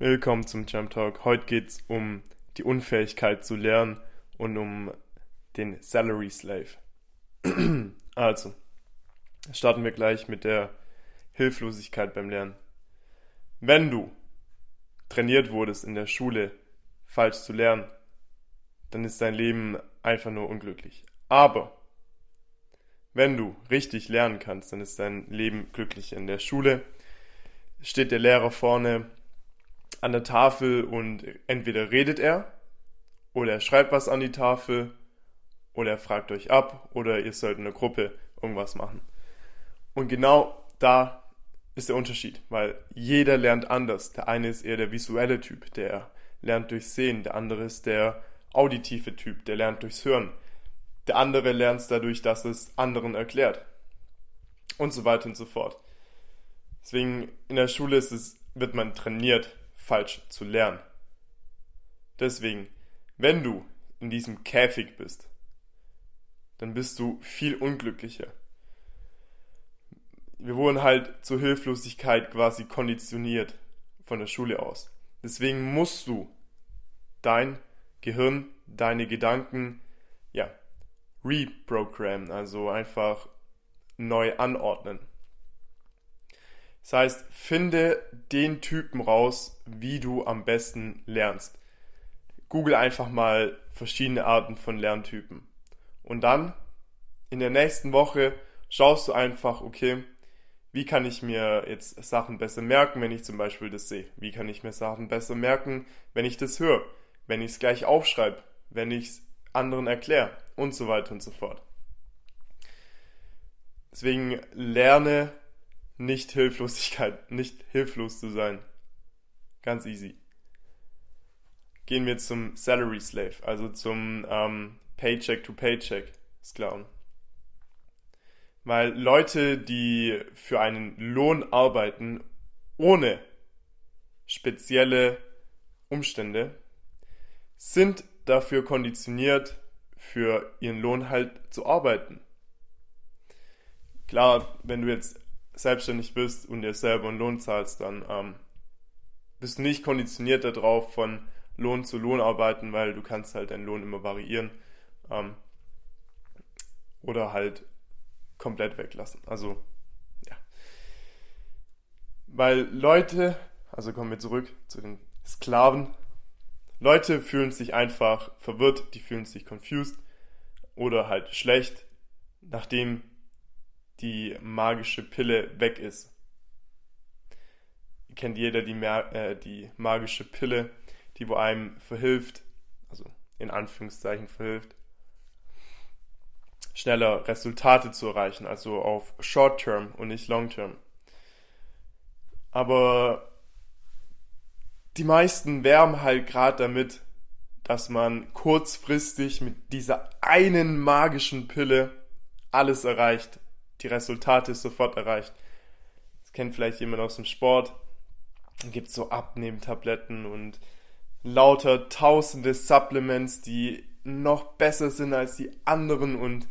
Willkommen zum Jump Talk. Heute geht es um die Unfähigkeit zu lernen und um den Salary Slave. also, starten wir gleich mit der Hilflosigkeit beim Lernen. Wenn du trainiert wurdest in der Schule, falsch zu lernen, dann ist dein Leben einfach nur unglücklich. Aber wenn du richtig lernen kannst, dann ist dein Leben glücklich. In der Schule steht der Lehrer vorne an der Tafel und entweder redet er oder er schreibt was an die Tafel oder er fragt euch ab oder ihr sollt in der Gruppe irgendwas machen. Und genau da ist der Unterschied, weil jeder lernt anders. Der eine ist eher der visuelle Typ, der lernt durchs Sehen, der andere ist der auditive Typ, der lernt durchs Hören. Der andere lernt es dadurch, dass es anderen erklärt. Und so weiter und so fort. Deswegen in der Schule ist es, wird man trainiert, falsch zu lernen. Deswegen, wenn du in diesem Käfig bist, dann bist du viel unglücklicher. Wir wurden halt zur Hilflosigkeit quasi konditioniert von der Schule aus. Deswegen musst du dein Gehirn, deine Gedanken, ja, reprogrammen, also einfach neu anordnen. Das heißt, finde den Typen raus, wie du am besten lernst. Google einfach mal verschiedene Arten von Lerntypen. Und dann in der nächsten Woche schaust du einfach, okay, wie kann ich mir jetzt Sachen besser merken, wenn ich zum Beispiel das sehe? Wie kann ich mir Sachen besser merken, wenn ich das höre? Wenn ich es gleich aufschreibe? Wenn ich es anderen erkläre? Und so weiter und so fort. Deswegen lerne nicht Hilflosigkeit, nicht hilflos zu sein. Ganz easy. Gehen wir zum Salary Slave, also zum ähm, Paycheck to Paycheck Sklaven. Weil Leute, die für einen Lohn arbeiten, ohne spezielle Umstände, sind dafür konditioniert, für ihren Lohn halt zu arbeiten. Klar, wenn du jetzt selbstständig bist und dir selber einen Lohn zahlst, dann ähm, bist du nicht konditioniert darauf, von Lohn zu Lohn arbeiten, weil du kannst halt deinen Lohn immer variieren ähm, oder halt komplett weglassen. Also, ja. Weil Leute, also kommen wir zurück zu den Sklaven, Leute fühlen sich einfach verwirrt, die fühlen sich confused oder halt schlecht, nachdem die magische Pille weg ist. Kennt jeder die, äh, die magische Pille, die wo einem verhilft, also in Anführungszeichen verhilft, schneller Resultate zu erreichen, also auf Short Term und nicht Long Term. Aber die meisten werben halt gerade damit, dass man kurzfristig mit dieser einen magischen Pille alles erreicht die Resultate sofort erreicht. Das kennt vielleicht jemand aus dem Sport. Dann gibt es so Abnehmtabletten und lauter tausende Supplements, die noch besser sind als die anderen und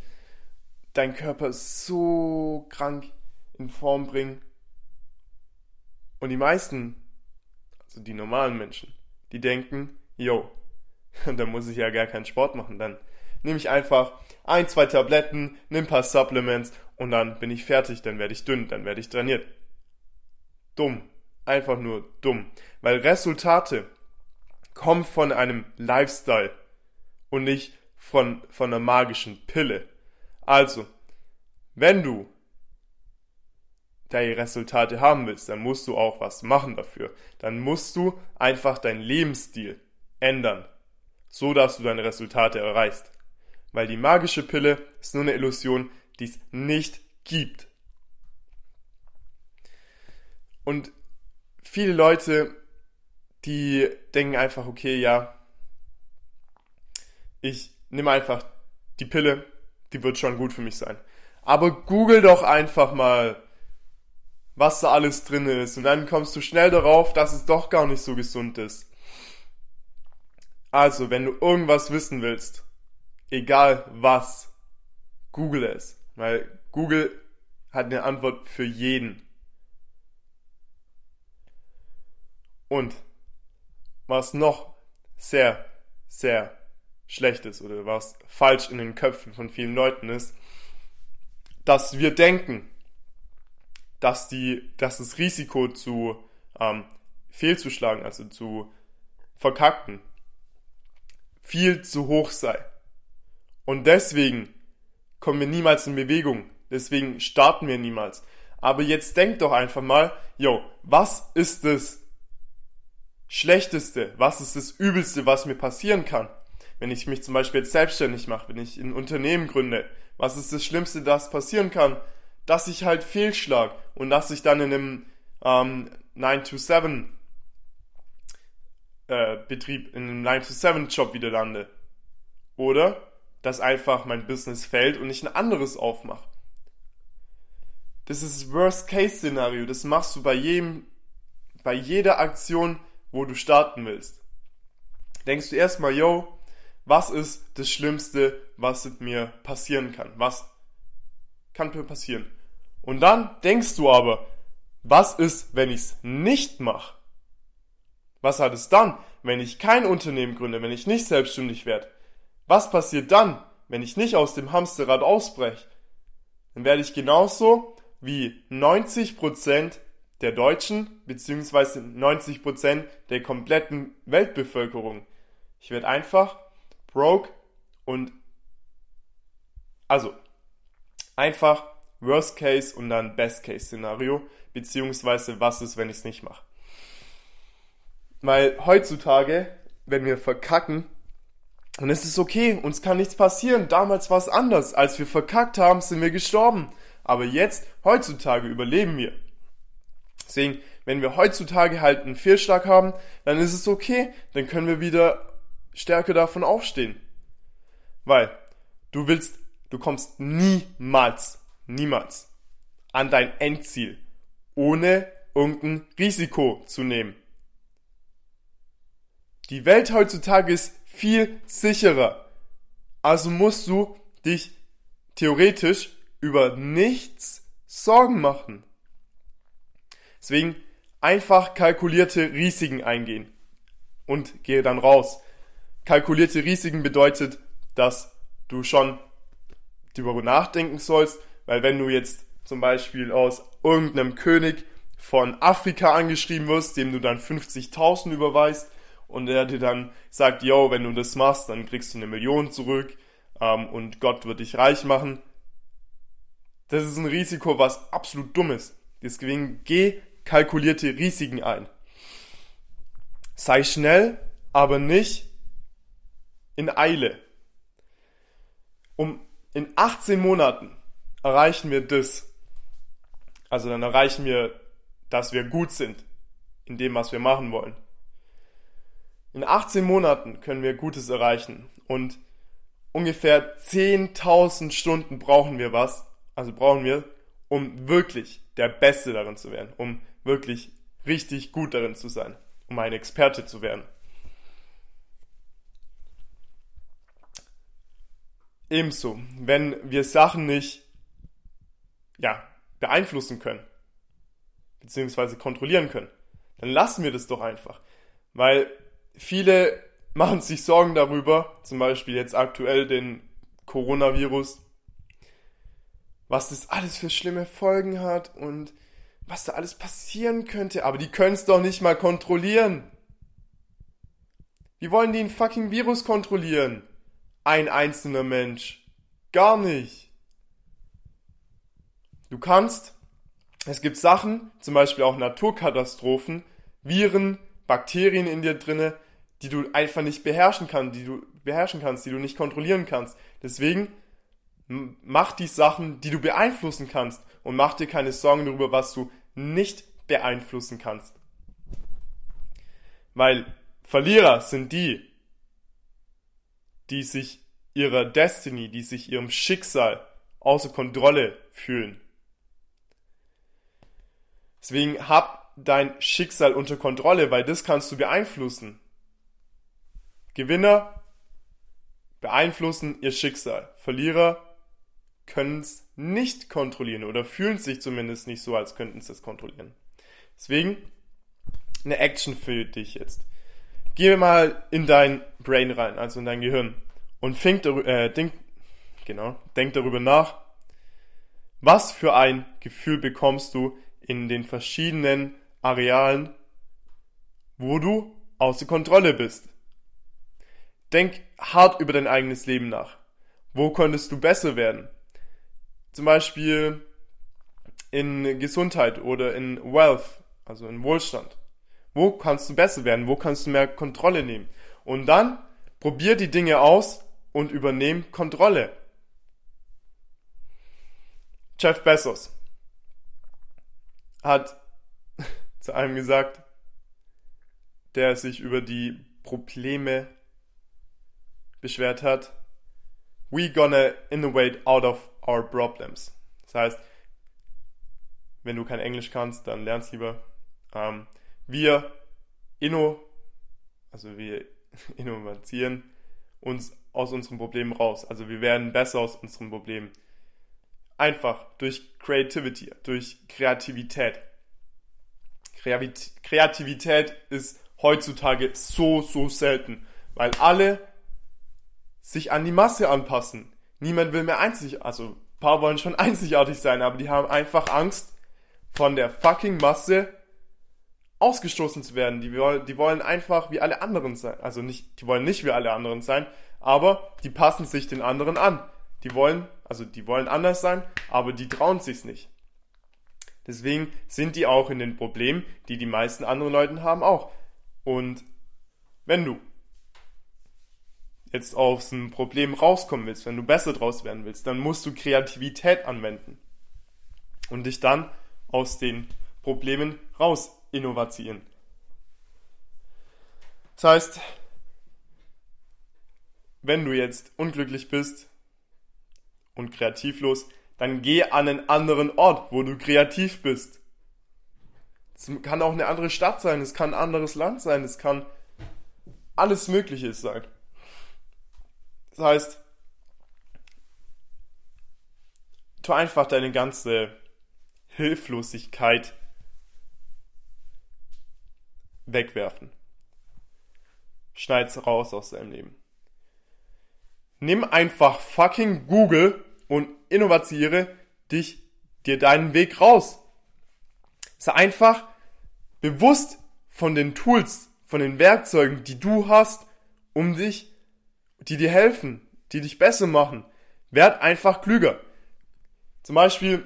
dein Körper so krank in Form bringen. Und die meisten, also die normalen Menschen, die denken, yo, da muss ich ja gar keinen Sport machen, dann nehme ich einfach ein, zwei Tabletten, nimm paar Supplements und dann bin ich fertig, dann werde ich dünn, dann werde ich trainiert. Dumm. Einfach nur dumm. Weil Resultate kommen von einem Lifestyle und nicht von, von einer magischen Pille. Also, wenn du deine Resultate haben willst, dann musst du auch was machen dafür. Dann musst du einfach deinen Lebensstil ändern, so dass du deine Resultate erreichst. Weil die magische Pille ist nur eine Illusion, die es nicht gibt. Und viele Leute, die denken einfach, okay, ja, ich nehme einfach die Pille, die wird schon gut für mich sein. Aber google doch einfach mal, was da alles drin ist. Und dann kommst du schnell darauf, dass es doch gar nicht so gesund ist. Also, wenn du irgendwas wissen willst, egal was, google es. Weil Google hat eine Antwort für jeden. Und was noch sehr, sehr schlecht ist oder was falsch in den Köpfen von vielen Leuten ist, dass wir denken, dass die, dass das Risiko zu ähm, fehlzuschlagen, also zu verkacken, viel zu hoch sei. Und deswegen kommen wir niemals in Bewegung. Deswegen starten wir niemals. Aber jetzt denkt doch einfach mal, yo, was ist das Schlechteste, was ist das Übelste, was mir passieren kann? Wenn ich mich zum Beispiel jetzt selbstständig mache, wenn ich ein Unternehmen gründe, was ist das Schlimmste, das passieren kann? Dass ich halt fehlschlag und dass ich dann in einem ähm, 9-to-7 äh, Betrieb, in einem 9-to-7 Job wieder lande. Oder dass einfach mein Business fällt und ich ein anderes aufmache. Das ist Worst-Case-Szenario. Das machst du bei jedem, bei jeder Aktion, wo du starten willst. Denkst du erstmal, yo, was ist das Schlimmste, was mir passieren kann? Was kann mir passieren? Und dann denkst du aber, was ist, wenn ich es nicht mache? Was hat es dann, wenn ich kein Unternehmen gründe, wenn ich nicht selbstständig werde? Was passiert dann, wenn ich nicht aus dem Hamsterrad ausbreche? Dann werde ich genauso wie 90% der Deutschen beziehungsweise 90% der kompletten Weltbevölkerung. Ich werde einfach broke und also einfach Worst Case und dann Best Case Szenario beziehungsweise was ist, wenn ich es nicht mache. Weil heutzutage, wenn wir verkacken, und es ist okay, uns kann nichts passieren. Damals war es anders. Als wir verkackt haben, sind wir gestorben. Aber jetzt, heutzutage, überleben wir. Deswegen, wenn wir heutzutage halt einen Fehlschlag haben, dann ist es okay. Dann können wir wieder stärker davon aufstehen. Weil du willst, du kommst niemals, niemals an dein Endziel, ohne irgendein Risiko zu nehmen. Die Welt heutzutage ist viel sicherer. Also musst du dich theoretisch über nichts Sorgen machen. Deswegen einfach kalkulierte Risiken eingehen und gehe dann raus. Kalkulierte Risiken bedeutet, dass du schon darüber nachdenken sollst, weil wenn du jetzt zum Beispiel aus irgendeinem König von Afrika angeschrieben wirst, dem du dann 50.000 überweist, und er dir dann sagt, yo, wenn du das machst, dann kriegst du eine Million zurück ähm, und Gott wird dich reich machen. Das ist ein Risiko, was absolut dumm ist. Deswegen geh kalkulierte Risiken ein. Sei schnell, aber nicht in Eile. Um in 18 Monaten erreichen wir das. Also dann erreichen wir, dass wir gut sind in dem, was wir machen wollen. In 18 Monaten können wir Gutes erreichen und ungefähr 10.000 Stunden brauchen wir was, also brauchen wir, um wirklich der Beste darin zu werden, um wirklich richtig gut darin zu sein, um ein Experte zu werden. Ebenso, wenn wir Sachen nicht ja, beeinflussen können, beziehungsweise kontrollieren können, dann lassen wir das doch einfach. Weil viele machen sich Sorgen darüber, zum Beispiel jetzt aktuell den Coronavirus, was das alles für schlimme Folgen hat und was da alles passieren könnte, aber die können es doch nicht mal kontrollieren. Wie wollen die ein fucking Virus kontrollieren? Ein einzelner Mensch. Gar nicht. Du kannst, es gibt Sachen, zum Beispiel auch Naturkatastrophen, Viren, Bakterien in dir drinne, die du einfach nicht beherrschen kannst, die du beherrschen kannst, die du nicht kontrollieren kannst. Deswegen mach die Sachen, die du beeinflussen kannst und mach dir keine Sorgen darüber, was du nicht beeinflussen kannst. Weil Verlierer sind die, die sich ihrer Destiny, die sich ihrem Schicksal außer Kontrolle fühlen. Deswegen hab dein Schicksal unter Kontrolle, weil das kannst du beeinflussen. Gewinner beeinflussen ihr Schicksal. Verlierer können es nicht kontrollieren oder fühlen sich zumindest nicht so, als könnten sie es kontrollieren. Deswegen eine Action für dich jetzt. geh mal in dein Brain rein, also in dein Gehirn und fink, äh, denk, genau, denk darüber nach, was für ein Gefühl bekommst du in den verschiedenen Arealen, wo du außer Kontrolle bist. Denk hart über dein eigenes Leben nach. Wo könntest du besser werden? Zum Beispiel in Gesundheit oder in Wealth, also in Wohlstand. Wo kannst du besser werden? Wo kannst du mehr Kontrolle nehmen? Und dann probier die Dinge aus und übernehm Kontrolle. Jeff Bezos hat zu einem gesagt, der sich über die Probleme beschwert hat, we gonna innovate out of our problems. Das heißt, wenn du kein Englisch kannst, dann lernst lieber. Ähm, wir inno, also wir innovieren uns aus unseren Problemen raus. Also wir werden besser aus unseren Problemen. Einfach durch Creativity, durch Kreativität. Kreativität ist heutzutage so, so selten, weil alle sich an die Masse anpassen. Niemand will mehr einzig, also paar wollen schon einzigartig sein, aber die haben einfach Angst, von der fucking Masse ausgestoßen zu werden. Die, die wollen einfach wie alle anderen sein. Also nicht, die wollen nicht wie alle anderen sein, aber die passen sich den anderen an. Die wollen, also die wollen anders sein, aber die trauen sich's nicht. Deswegen sind die auch in den Problemen, die die meisten anderen Leute haben, auch. Und wenn du jetzt aus einem Problem rauskommen willst, wenn du besser draus werden willst, dann musst du Kreativität anwenden und dich dann aus den Problemen raus innovieren. Das heißt, wenn du jetzt unglücklich bist und kreativlos, dann geh an einen anderen Ort, wo du kreativ bist. Es kann auch eine andere Stadt sein, es kann ein anderes Land sein, es kann alles Mögliche sein. Das heißt, tu einfach deine ganze Hilflosigkeit wegwerfen. Schneid's raus aus deinem Leben. Nimm einfach fucking Google und innovaziere dich dir deinen Weg raus. Sei einfach bewusst von den Tools, von den Werkzeugen, die du hast, um dich die dir helfen, die dich besser machen. Werd einfach klüger. Zum Beispiel,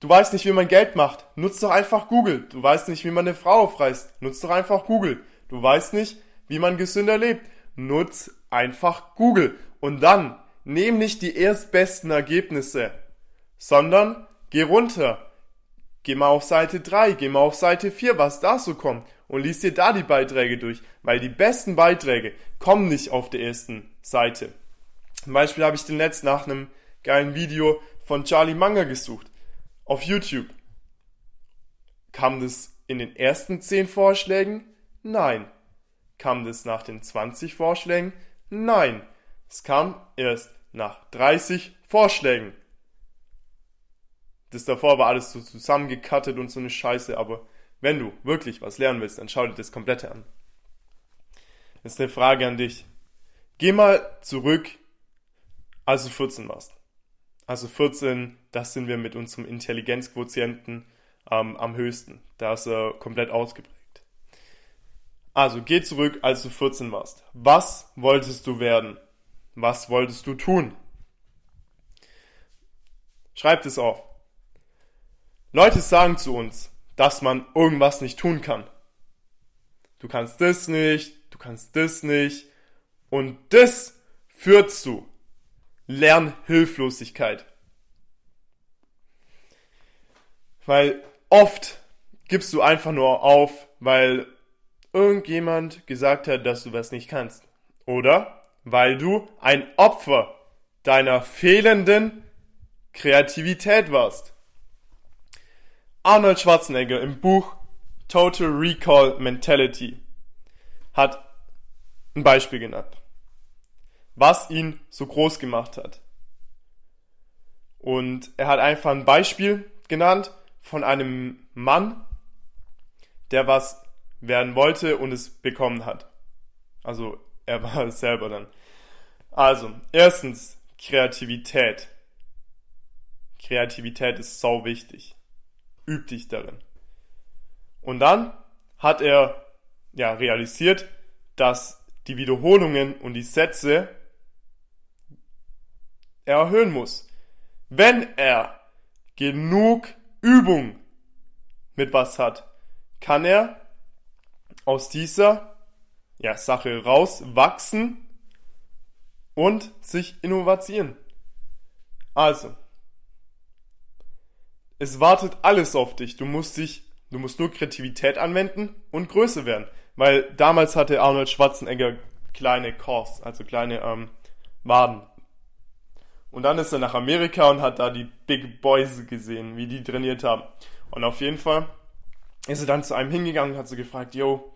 du weißt nicht, wie man Geld macht. Nutz doch einfach Google. Du weißt nicht, wie man eine Frau aufreißt. Nutz doch einfach Google. Du weißt nicht, wie man gesünder lebt. Nutz einfach Google. Und dann, nehm nicht die erstbesten Ergebnisse, sondern geh runter. Geh mal auf Seite 3, geh mal auf Seite 4, was da so kommt und lies dir da die Beiträge durch, weil die besten Beiträge kommen nicht auf der ersten Seite. Zum Beispiel habe ich den letzten nach einem geilen Video von Charlie Manga gesucht. Auf YouTube. Kam das in den ersten 10 Vorschlägen? Nein. Kam das nach den 20 Vorschlägen? Nein. Es kam erst nach 30 Vorschlägen. Das davor war alles so zusammengekattet und so eine Scheiße, aber wenn du wirklich was lernen willst, dann schau dir das komplette an. Das ist eine Frage an dich. Geh mal zurück, als du 14 warst. Also 14, das sind wir mit unserem Intelligenzquotienten ähm, am höchsten. Da ist er komplett ausgeprägt. Also geh zurück, als du 14 warst. Was wolltest du werden? Was wolltest du tun? Schreib es auf. Leute sagen zu uns, dass man irgendwas nicht tun kann. Du kannst das nicht, du kannst das nicht, und das führt zu Lernhilflosigkeit. Weil oft gibst du einfach nur auf, weil irgendjemand gesagt hat, dass du was nicht kannst. Oder weil du ein Opfer deiner fehlenden Kreativität warst. Arnold Schwarzenegger im Buch Total Recall Mentality hat ein Beispiel genannt was ihn so groß gemacht hat. Und er hat einfach ein Beispiel genannt von einem Mann, der was werden wollte und es bekommen hat. Also er war es selber dann. Also, erstens, Kreativität. Kreativität ist sau wichtig. Üb dich darin. Und dann hat er ja realisiert, dass die Wiederholungen und die Sätze erhöhen muss. Wenn er genug Übung mit was hat, kann er aus dieser ja, Sache rauswachsen und sich innovieren. Also, es wartet alles auf dich. Du musst dich, du musst nur Kreativität anwenden und Größe werden. Weil damals hatte Arnold Schwarzenegger kleine Cores, also kleine ähm, Waden. Und dann ist er nach Amerika und hat da die Big Boys gesehen, wie die trainiert haben. Und auf jeden Fall ist er dann zu einem hingegangen und hat so gefragt, yo,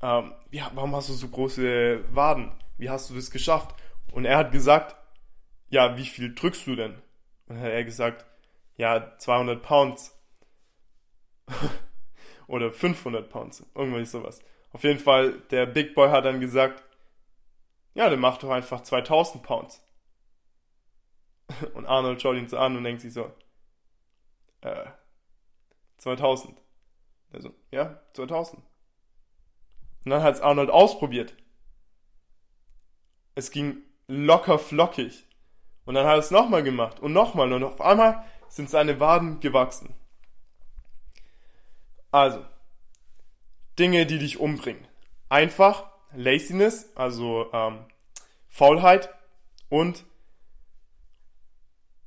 ähm, ja, warum hast du so große Waden? Wie hast du das geschafft? Und er hat gesagt, ja, wie viel drückst du denn? Und dann hat er gesagt, ja, 200 Pounds. Oder 500 Pounds. Irgendwann sowas. Auf jeden Fall, der Big Boy hat dann gesagt, ja, dann mach doch einfach 2000 Pounds. Und Arnold schaut ihn so an und denkt sich so, äh, 2000. Also, ja, 2000. Und dann hat es Arnold ausprobiert. Es ging locker flockig. Und dann hat er es nochmal gemacht und nochmal und auf einmal sind seine Waden gewachsen. Also, Dinge, die dich umbringen. Einfach Laziness, also ähm, Faulheit und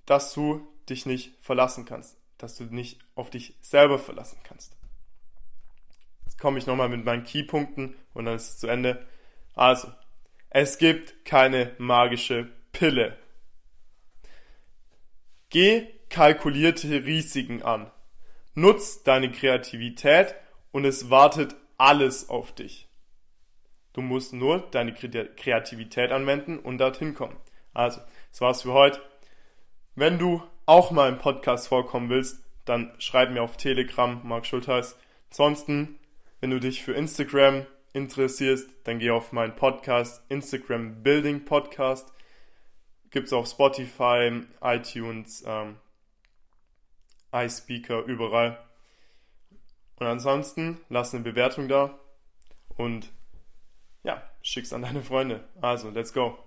dass du dich nicht verlassen kannst, dass du nicht auf dich selber verlassen kannst. Jetzt komme ich nochmal mit meinen Keypunkten und dann ist es zu Ende. Also, es gibt keine magische Pille. Geh kalkulierte Risiken an. Nutz deine Kreativität und es wartet alles auf dich. Du musst nur deine Kreativität anwenden und dorthin kommen. Also, das war's für heute. Wenn du auch mal im Podcast vorkommen willst, dann schreib mir auf Telegram, Mark Schultheiß. Ansonsten, wenn du dich für Instagram interessierst, dann geh auf meinen Podcast, Instagram Building Podcast. Gibt's auf Spotify, iTunes, ähm, iSpeaker, überall. Und ansonsten lass eine Bewertung da und ja, schick's an deine Freunde. Also, let's go.